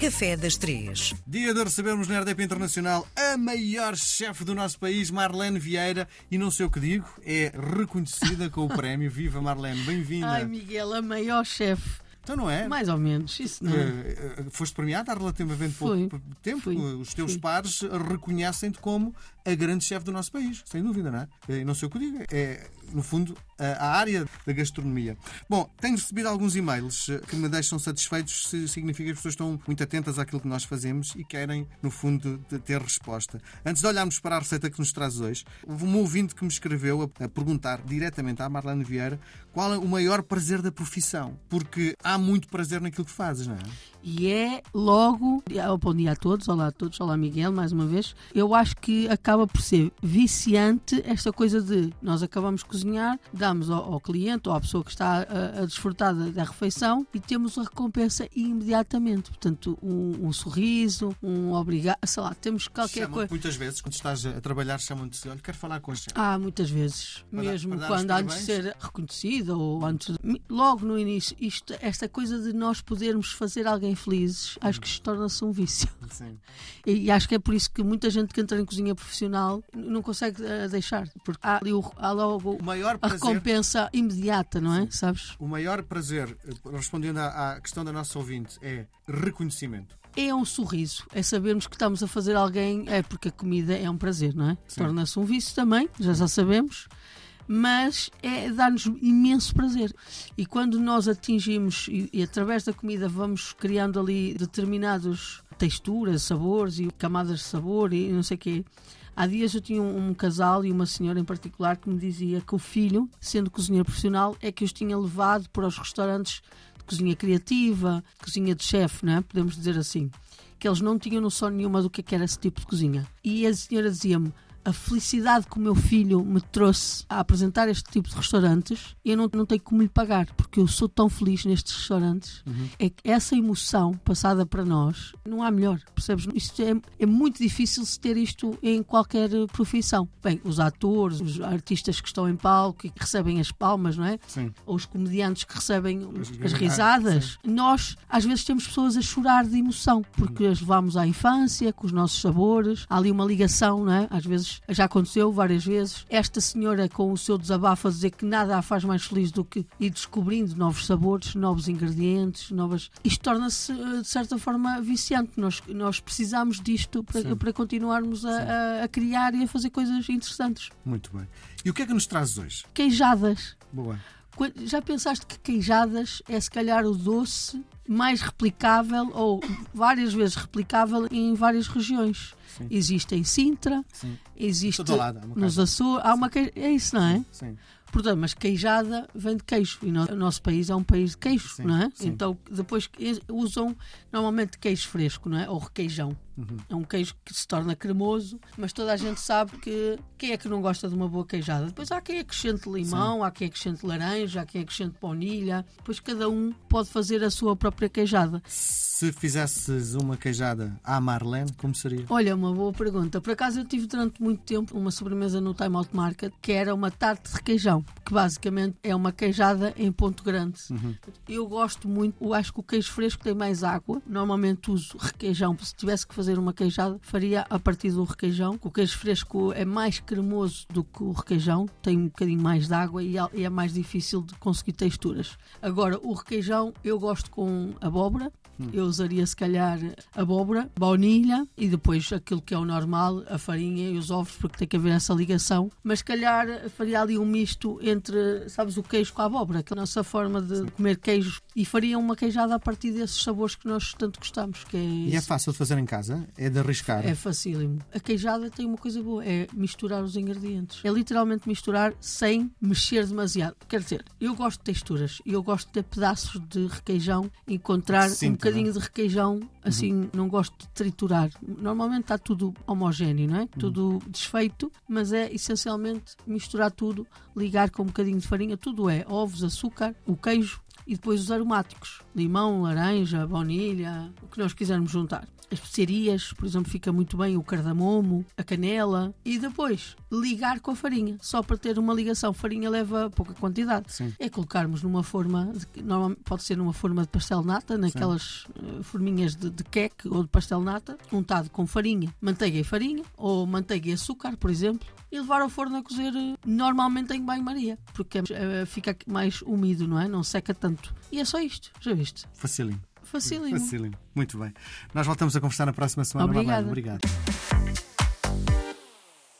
Café das Três. Dia de recebermos na RDP Internacional a maior chefe do nosso país, Marlene Vieira, e não sei o que digo, é reconhecida com o prémio. Viva Marlene, bem-vinda. Ai, Miguel, a maior chefe. Então não é? Mais ou menos, isso não é. Eh, eh, foste premiada há relativamente pouco tempo. Fui. Os teus pares reconhecem-te como a grande chefe do nosso país, sem dúvida, não é? Não sei o que digo, é, no fundo, a, área da gastronomia. Bom, tenho recebido alguns e-mails eh, que me deixam satisfeitos, se significa que as pessoas estão muito atentas àquilo que nós fazemos e querem, no fundo, ter resposta. Antes de olharmos para a receita que nos traz hoje, houve um ouvinte que me escreveu a, a perguntar diretamente à Marlene Vieira qual é o maior prazer da profissão, porque há muito prazer naquilo que fazes, não é? E é logo. ah, Bom dia a todos, olá a todos, olá Miguel, mais uma vez. Eu acho que acaba por ser viciante esta coisa de nós acabamos de cozinhar, damos ao, ao cliente ou à pessoa que está a, a desfrutar da, da refeição e temos a recompensa imediatamente. Portanto, um, um sorriso, um obrigado, sei lá, temos qualquer coisa. muitas vezes, quando estás a trabalhar, chamam-te olha, quero falar com a chefe. Ah, muitas vezes. Para mesmo para quando antes de ser reconhecido ou antes de- logo no início, isto, esta coisa de nós podermos fazer alguém felizes, acho que isto torna-se um vício. Sim. E, acho que é por isso que muita gente que entra em cozinha profissional não consegue eh, deixar, porque há, ali o- há logo O maior a prazer, recompensa imediata, não é? Sabes? o maior prazer, eh, respondendo à, à questão da nossa ouvinte, é reconhecimento. É um sorriso, é sabermos que estamos a fazer alguém, é porque a comida é um prazer, não é? Torna-se um vício também, já já sabemos, mas é dar-nos imenso prazer. E quando nós atingimos, e, e através da comida vamos criando ali determinados texturas, sabores e camadas de sabor e não sei o quê. Há dias eu tinha um, um casal e uma senhora em particular que me dizia que o filho, sendo cozinheiro profissional, é que os tinha levado para os restaurantes de cozinha criativa, cozinha de chefe, não é? podemos dizer assim. Que eles não tinham noção nenhuma do que é que era esse tipo de cozinha. E a senhora dizia-me: a felicidade que o meu filho me trouxe a apresentar este tipo de restaurantes, eu não, não tenho como lhe pagar, porque eu sou tão feliz nestes restaurantes. É que essa emoção passada para nós, não há melhor, percebes? Isto é, é muito difícil se ter isto em qualquer profissão. Bem, os atores, os artistas que estão em palco e que recebem as palmas, não é? Sim. ou os comediantes que recebem As- as risadas, nós às vezes temos pessoas a chorar de emoção, porque as levamos à infância, com os nossos sabores, há ali uma ligação, não é? Às vezes, já aconteceu várias vezes, esta senhora com o seu desabafo a dizer que nada a faz mais feliz do que ir descobrindo novos sabores, novos ingredientes, novas... Isto torna-se, eh, de certa forma, viciante. Nós, nós precisamos disto Sim. para, para continuarmos a, a- a criar e a fazer coisas interessantes. Muito bem. E o que é que nos trazes hoje? Queijadas. Boa. Já pensaste que queijadas é se calhar o doce mais replicável ou várias vezes replicável em várias regiões? Sim. Existe em Sintra, Sim. existe lado, nos. Açores, há uma queijo, é isso, não é? Sim. Portanto, mas queijada vem de queijo e no- o nosso país é um país de queijo, Sim, não é? sim. Então depois usam normalmente queijo fresco, não é? Ou requeijão. Uhum. É um queijo que se torna cremoso, mas toda a gente sabe que quem é que não gosta de uma boa queijada? Depois há quem acrescente limão, há quem acrescente laranja, há quem acrescente baunilha. Depois cada um pode fazer a sua própria queijada. Se fizesses uma queijada à Marlene, como seria? Olha, uma boa pergunta. Por acaso eu tive durante muito tempo uma sobremesa no Time Out Market que era uma tarte de requeijão, que basicamente é uma queijada em ponto grande. Eu gosto muito, eu acho que o queijo fresco tem mais água. Normalmente uso requeijão. Se tivesse que fazer uma queijada, faria a partir do requeijão. O queijo fresco é mais cremoso do que o requeijão, tem um bocadinho mais de água e é- e é mais difícil de conseguir texturas. Agora, o requeijão eu gosto com abóbora. Eu usaria se calhar abóbora, baunilha e depois aquilo que é o normal, a farinha e os ovos, porque tem que haver essa ligação. Mas se calhar faria ali um misto entre, sabes, o queijo com a abóbora, que é a nossa forma de comer queijos, e faria uma queijada a partir desses sabores que nós tanto gostamos, que é E é fácil de fazer em casa? É de arriscar? é facílimo. A queijada tem uma coisa boa, é misturar os ingredientes. É literalmente misturar sem mexer demasiado. Quer dizer, eu gosto de texturas, eu gosto de ter pedaços de requeijão, encontrar Sim, um bocadinho também. de requeijão, assim, não gosto de triturar. Normalmente está tudo homogéneo, não é? Tudo desfeito, mas é essencialmente misturar tudo, ligar com um bocadinho de farinha, tudo é ovos, açúcar, o queijo e depois os aromáticos: limão, laranja, baunilha, o que nós quisermos juntar. As especiarias, por exemplo, fica muito bem o cardamomo, a canela e depois ligar com a farinha, só para ter uma ligação. Farinha leva pouca quantidade. Sim. É colocarmos numa forma, de, normalmente pode ser numa forma de pastel nata, naquelas uh, forminhas de, de queque ou de pastel nata, untado com farinha, manteiga e farinha, ou manteiga e açúcar, por exemplo, e levar ao forno a cozer uh, normalmente em banho-maria, porque uh, fica mais úmido, não é? Não seca tanto. E é só isto, já viste? Facílimo. Facílimo. Facílimo. Muito bem. Nós voltamos a conversar na próxima semana. Obrigada. Obrigado.